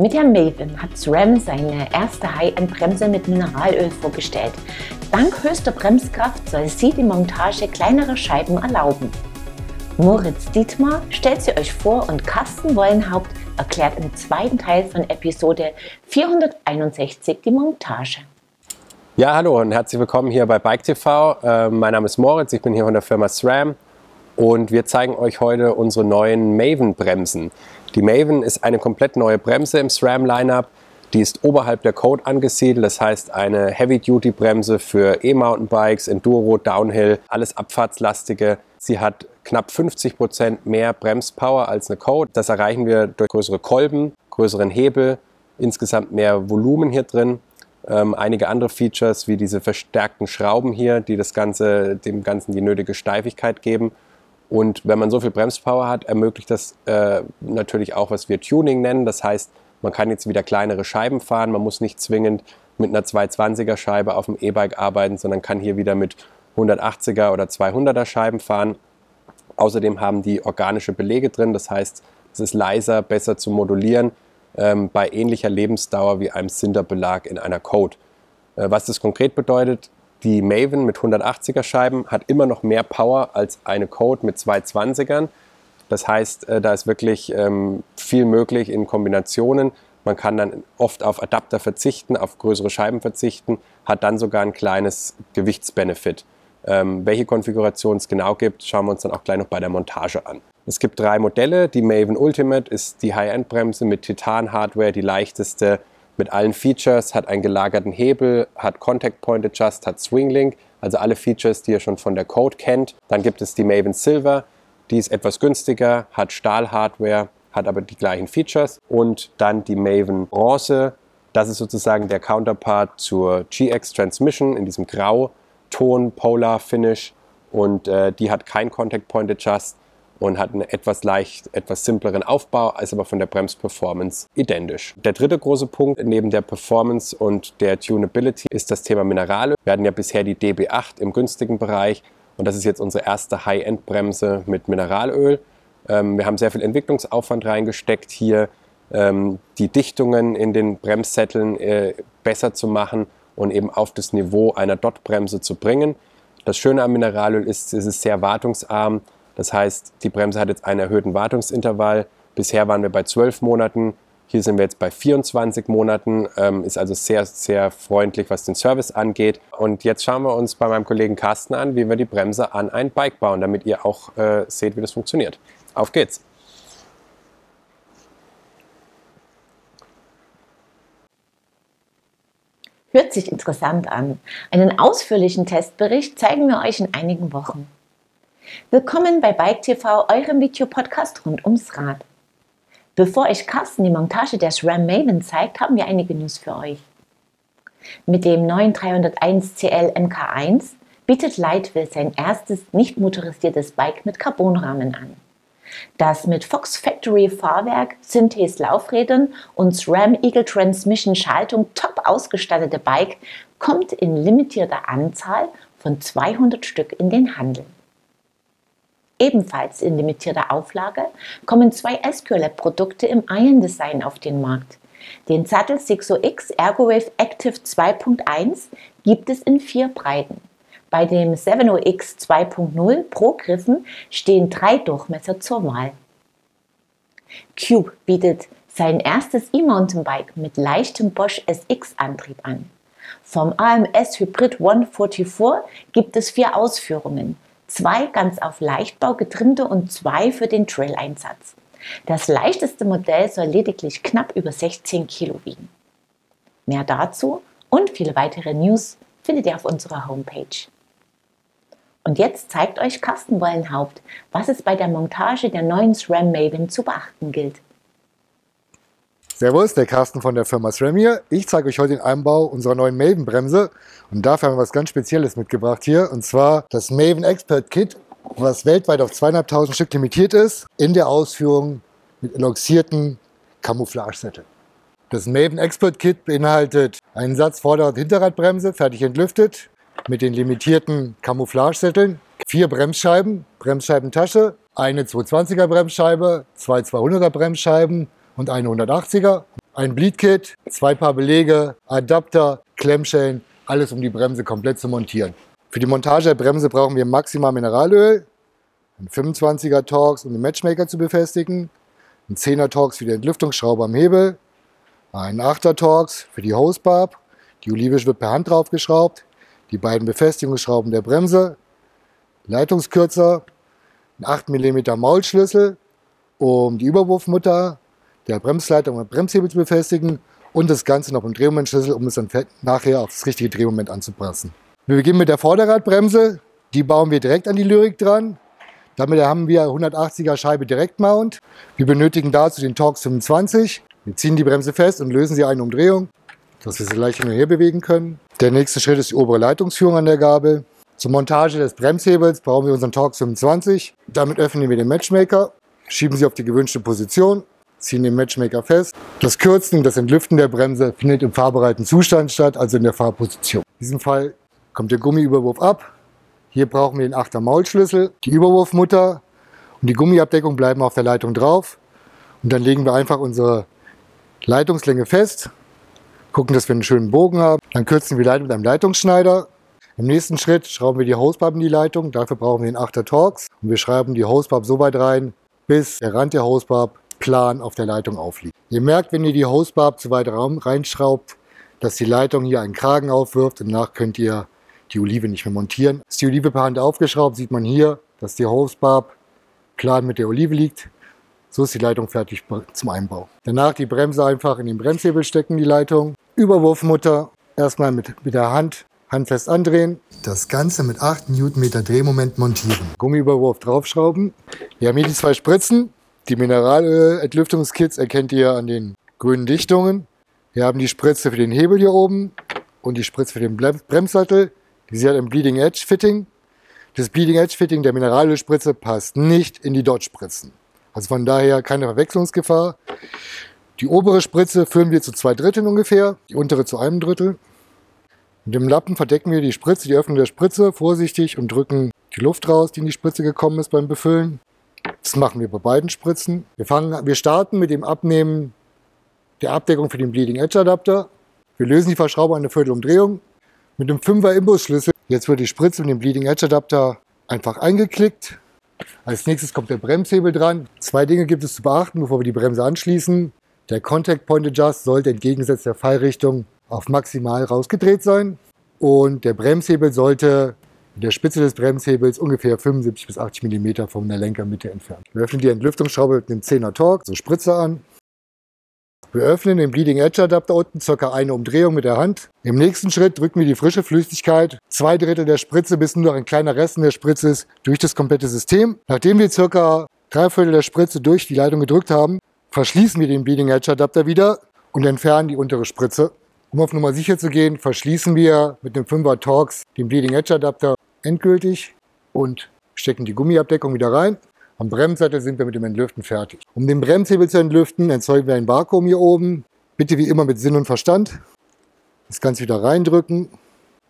Mit der Maven hat SRAM seine erste High-End-Bremse mit Mineralöl vorgestellt. Dank höchster Bremskraft soll sie die Montage kleinerer Scheiben erlauben. Moritz Dietmar stellt sie euch vor und Carsten Wollenhaupt erklärt im zweiten Teil von Episode 461 die Montage. Ja, hallo und herzlich willkommen hier bei Bike TV. Äh, mein Name ist Moritz, ich bin hier von der Firma SRAM und wir zeigen euch heute unsere neuen Maven-Bremsen. Die Maven ist eine komplett neue Bremse im SRAM-Lineup. Die ist oberhalb der Code angesiedelt, das heißt eine Heavy-Duty-Bremse für E-Mountainbikes, Enduro, Downhill, alles abfahrtslastige. Sie hat knapp 50 Prozent mehr Bremspower als eine Code. Das erreichen wir durch größere Kolben, größeren Hebel, insgesamt mehr Volumen hier drin. Ähm, einige andere Features wie diese verstärkten Schrauben hier, die das Ganze, dem Ganzen die nötige Steifigkeit geben. Und wenn man so viel Bremspower hat, ermöglicht das äh, natürlich auch, was wir Tuning nennen. Das heißt, man kann jetzt wieder kleinere Scheiben fahren. Man muss nicht zwingend mit einer 220er Scheibe auf dem E-Bike arbeiten, sondern kann hier wieder mit 180er oder 200er Scheiben fahren. Außerdem haben die organische Belege drin. Das heißt, es ist leiser, besser zu modulieren ähm, bei ähnlicher Lebensdauer wie einem Sinterbelag in einer Code. Äh, was das konkret bedeutet, die Maven mit 180er Scheiben hat immer noch mehr Power als eine Code mit 220ern. Das heißt, äh, da ist wirklich ähm, viel möglich in Kombinationen. Man kann dann oft auf Adapter verzichten, auf größere Scheiben verzichten, hat dann sogar ein kleines Gewichtsbenefit. Ähm, welche Konfiguration es genau gibt, schauen wir uns dann auch gleich noch bei der Montage an. Es gibt drei Modelle. Die Maven Ultimate ist die High-End-Bremse mit Titan-Hardware, die leichteste mit allen Features, hat einen gelagerten Hebel, hat Contact Point Adjust, hat Swing Link, also alle Features, die ihr schon von der Code kennt. Dann gibt es die Maven Silver, die ist etwas günstiger, hat Stahl-Hardware, hat aber die gleichen Features. Und dann die Maven Bronze, das ist sozusagen der Counterpart zur GX Transmission in diesem Grauton Polar Finish und äh, die hat kein Contact Point Adjust und hat einen etwas leicht, etwas simpleren Aufbau, ist aber von der Bremsperformance identisch. Der dritte große Punkt neben der Performance und der Tunability ist das Thema Minerale. Wir hatten ja bisher die DB8 im günstigen Bereich und das ist jetzt unsere erste High-End-Bremse mit Mineralöl. Ähm, wir haben sehr viel Entwicklungsaufwand reingesteckt, hier ähm, die Dichtungen in den Bremssätteln äh, besser zu machen und eben auf das Niveau einer Dot-Bremse zu bringen. Das Schöne am Mineralöl ist, es ist sehr wartungsarm. Das heißt, die Bremse hat jetzt einen erhöhten Wartungsintervall. Bisher waren wir bei 12 Monaten. Hier sind wir jetzt bei 24 Monaten, ähm, ist also sehr, sehr freundlich, was den Service angeht. Und jetzt schauen wir uns bei meinem Kollegen Carsten an, wie wir die Bremse an ein Bike bauen, damit ihr auch äh, seht, wie das funktioniert. Auf geht's! Hört sich interessant an. Einen ausführlichen Testbericht zeigen wir euch in einigen Wochen. Willkommen bei Bike TV, eurem Videopodcast rund ums Rad. Bevor euch Carsten die Montage der SRAM Maven zeigt, haben wir einige News für euch. Mit dem neuen 301 CL MK1 bietet Lightwheel sein erstes nicht motorisiertes Bike mit Carbonrahmen an. Das mit Fox Factory Fahrwerk, Synthes Laufrädern und SRAM Eagle Transmission Schaltung top ausgestattete Bike kommt in limitierter Anzahl von 200 Stück in den Handel. Ebenfalls in limitierter Auflage kommen zwei SQLab-Produkte im Iron Design auf den Markt. Den Sattel Sixo X ErgoWave Active 2.1 gibt es in vier Breiten. Bei dem 7OX 2.0 Pro Griffen stehen drei Durchmesser zur Wahl. Cube bietet sein erstes E-Mountainbike mit leichtem Bosch SX-Antrieb an. Vom AMS Hybrid 144 gibt es vier Ausführungen, zwei ganz auf Leichtbau getrimmte und zwei für den Trail-Einsatz. Das leichteste Modell soll lediglich knapp über 16 Kilo wiegen. Mehr dazu und viele weitere News findet ihr auf unserer Homepage. Und jetzt zeigt euch Carsten Wollenhaupt, was es bei der Montage der neuen SRAM Maven zu beachten gilt. Servus, der Carsten von der Firma SRAM hier. Ich zeige euch heute den Einbau unserer neuen Maven-Bremse. Und dafür haben wir was ganz Spezielles mitgebracht hier. Und zwar das Maven Expert Kit, was weltweit auf zweieinhalbtausend Stück limitiert ist, in der Ausführung mit eloxierten Camouflagesätteln. Das Maven Expert Kit beinhaltet einen Satz Vorder- und Hinterradbremse, fertig entlüftet, mit den limitierten Camouflagesätteln, vier Bremsscheiben, Bremsscheibentasche, eine 220er Bremsscheibe, zwei 200er Bremsscheiben, und eine 180er, ein Bleed-Kit, zwei Paar Belege, Adapter, Klemmschellen, alles um die Bremse komplett zu montieren. Für die Montage der Bremse brauchen wir maximal Mineralöl, ein 25er Torx, um den Matchmaker zu befestigen, ein 10er Torx für die Entlüftungsschraube am Hebel, ein 8er Torx für die Hosebarb, die Olive wird per Hand draufgeschraubt, die beiden Befestigungsschrauben der Bremse, Leitungskürzer, ein 8 mm Maulschlüssel, um die Überwurfmutter der Bremsleitung und Bremshebel zu befestigen und das Ganze noch im Drehmomentschlüssel, um es dann nachher auf das richtige Drehmoment anzupassen. Wir beginnen mit der Vorderradbremse. Die bauen wir direkt an die Lyrik dran. Damit haben wir 180er Scheibe Direktmount. Wir benötigen dazu den Torx 25. Wir ziehen die Bremse fest und lösen sie eine Umdrehung, dass wir sie leicht hin und her bewegen können. Der nächste Schritt ist die obere Leitungsführung an der Gabel. Zur Montage des Bremshebels brauchen wir unseren Torx 25. Damit öffnen wir den Matchmaker, schieben sie auf die gewünschte Position, ziehen den Matchmaker fest. Das Kürzen, das Entlüften der Bremse findet im fahrbereiten Zustand statt, also in der Fahrposition. In diesem Fall kommt der Gummiüberwurf ab. Hier brauchen wir den 8er Maulschlüssel, die Überwurfmutter und die Gummiabdeckung bleiben auf der Leitung drauf. Und dann legen wir einfach unsere Leitungslänge fest, gucken, dass wir einen schönen Bogen haben. Dann kürzen wir die Leitung mit einem Leitungsschneider. Im nächsten Schritt schrauben wir die Hosebarb in die Leitung. Dafür brauchen wir den 8er Torx. Und wir schreiben die Hosebarb so weit rein, bis der Rand der Hosebarb plan auf der Leitung aufliegt. Ihr merkt, wenn ihr die Hosebarb zu weit reinschraubt, dass die Leitung hier einen Kragen aufwirft und danach könnt ihr die Olive nicht mehr montieren. Ist die Olive per Hand aufgeschraubt, sieht man hier, dass die Hostbarb plan mit der Olive liegt. So ist die Leitung fertig zum Einbau. Danach die Bremse einfach in den Bremshebel stecken, die Leitung. Überwurfmutter erstmal mit, mit der Hand handfest andrehen. Das Ganze mit 8 Newtonmeter Drehmoment montieren. Gummiüberwurf draufschrauben. Wir haben hier die zwei Spritzen. Die Mineralölentlüftungskits erkennt ihr an den grünen Dichtungen. Wir haben die Spritze für den Hebel hier oben und die Spritze für den Bremssattel. Sie hat ein Bleeding Edge Fitting. Das Bleeding Edge Fitting der Mineralölspritze passt nicht in die Dodge-Spritzen. Also von daher keine Verwechslungsgefahr. Die obere Spritze führen wir zu zwei Dritteln ungefähr, die untere zu einem Drittel. Mit dem Lappen verdecken wir die Spritze, die Öffnung der Spritze vorsichtig und drücken die Luft raus, die in die Spritze gekommen ist beim Befüllen. Das machen wir bei beiden Spritzen. Wir, fangen, wir starten mit dem Abnehmen der Abdeckung für den Bleeding Edge Adapter. Wir lösen die Verschraubung eine Viertelumdrehung, mit dem 5er Imbusschlüssel. Jetzt wird die Spritze mit dem Bleeding Edge Adapter einfach eingeklickt. Als nächstes kommt der Bremshebel dran. Zwei Dinge gibt es zu beachten, bevor wir die Bremse anschließen. Der Contact Point Adjust sollte entgegengesetzt der Fallrichtung auf maximal rausgedreht sein. Und der Bremshebel sollte in der Spitze des Bremshebels ungefähr 75 bis 80 mm von der Lenkermitte entfernt. Wir öffnen die Entlüftungsschraube mit einem 10er Torque, so Spritze an. Wir öffnen den Bleeding Edge Adapter unten circa eine Umdrehung mit der Hand. Im nächsten Schritt drücken wir die frische Flüssigkeit, zwei Drittel der Spritze bis nur noch ein kleiner Rest der Spritze ist, durch das komplette System. Nachdem wir circa drei Viertel der Spritze durch die Leitung gedrückt haben, verschließen wir den Bleeding Edge Adapter wieder und entfernen die untere Spritze. Um auf Nummer sicher zu gehen, verschließen wir mit dem 5er Torx den Bleeding Edge Adapter endgültig und stecken die Gummiabdeckung wieder rein. Am Bremssattel sind wir mit dem Entlüften fertig. Um den Bremshebel zu entlüften, erzeugen wir ein Vakuum hier oben. Bitte wie immer mit Sinn und Verstand. Das Ganze wieder reindrücken.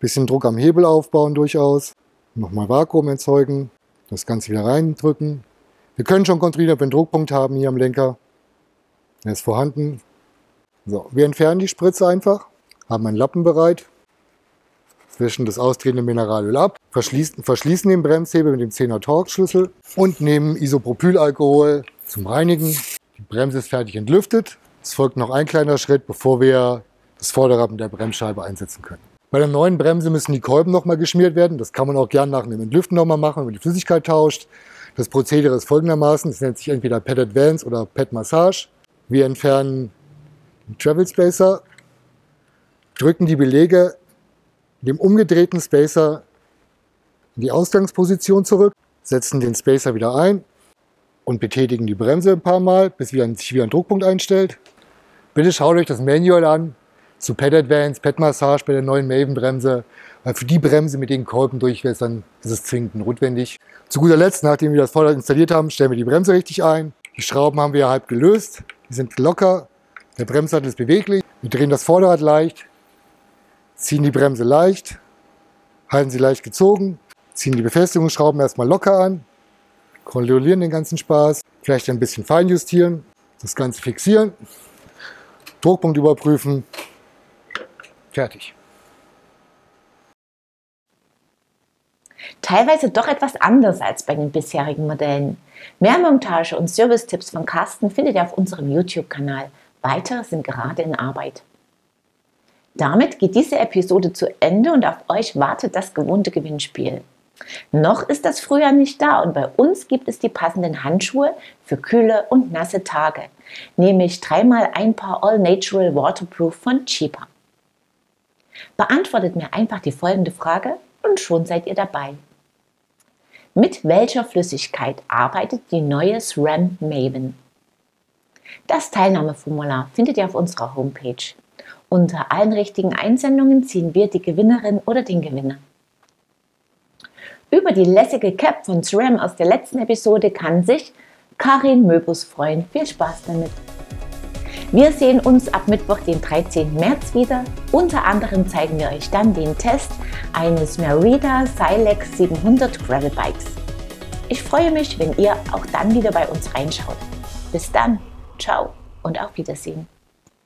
Bisschen Druck am Hebel aufbauen durchaus. Nochmal Vakuum erzeugen. Das Ganze wieder reindrücken. Wir können schon kontrollieren, ob wir einen Druckpunkt haben hier am Lenker. Er ist vorhanden. So, wir entfernen die Spritze einfach. Haben einen Lappen bereit wischen das austretende Mineralöl ab, verschließen, verschließen den Bremshebel mit dem 10er Torx-Schlüssel und nehmen Isopropylalkohol zum Reinigen. Die Bremse ist fertig entlüftet. Es folgt noch ein kleiner Schritt, bevor wir das Vorderrad mit der Bremsscheibe einsetzen können. Bei der neuen Bremse müssen die Kolben nochmal geschmiert werden. Das kann man auch gern nach dem Entlüften nochmal machen, wenn man die Flüssigkeit tauscht. Das Prozedere ist folgendermaßen. Es nennt sich entweder Pad Advance oder Pad Massage. Wir entfernen den Travel Spacer, drücken die Belege dem umgedrehten Spacer in die Ausgangsposition zurück, setzen den Spacer wieder ein und betätigen die Bremse ein paar Mal, bis sich wieder ein Druckpunkt einstellt. Bitte schaut euch das Manual an zu Pad Advance, Pad Massage bei der neuen Maven Bremse. Weil für die Bremse mit den Kolben durchwässern ist es zwingend notwendig. Zu guter Letzt, nachdem wir das Vorderrad installiert haben, stellen wir die Bremse richtig ein. Die Schrauben haben wir halb gelöst. Die sind locker. Der Bremssattel ist beweglich. Wir drehen das Vorderrad leicht, ziehen die Bremse leicht, halten sie leicht gezogen, ziehen die Befestigungsschrauben erstmal locker an, kontrollieren den ganzen Spaß, vielleicht ein bisschen feinjustieren, das Ganze fixieren Druckpunkt überprüfen. Fertig. Teilweise doch etwas anders als bei den bisherigen Modellen. Mehr Montage und Service-Tipps von Carsten findet ihr auf unserem YouTube-Kanal. Weitere sind gerade in Arbeit. Damit geht diese Episode zu Ende und auf euch wartet das gewohnte Gewinnspiel. Noch ist das Frühjahr nicht da und bei uns gibt es die passenden Handschuhe für kühle und nasse Tage, nämlich dreimal ein Paar All Natural Waterproof von Cheaper. Beantwortet mir einfach die folgende Frage und schon seid ihr dabei. Mit welcher Flüssigkeit arbeitet die neue SRAM Maven? Das Teilnahmeformular findet ihr auf unserer Homepage. Unter allen richtigen Einsendungen ziehen wir die Gewinnerin oder den Gewinner. Über die lässige Cap von SRAM aus der letzten Episode kann sich Karin Möbus freuen. Viel Spaß damit! Wir sehen uns ab Mittwoch, den 13. März wieder. Unter anderem zeigen wir euch dann den Test eines Merida Silex 700 Gravel Bikes. Ich freue mich, wenn ihr auch dann wieder bei uns reinschaut. Bis dann, ciao und auf Wiedersehen.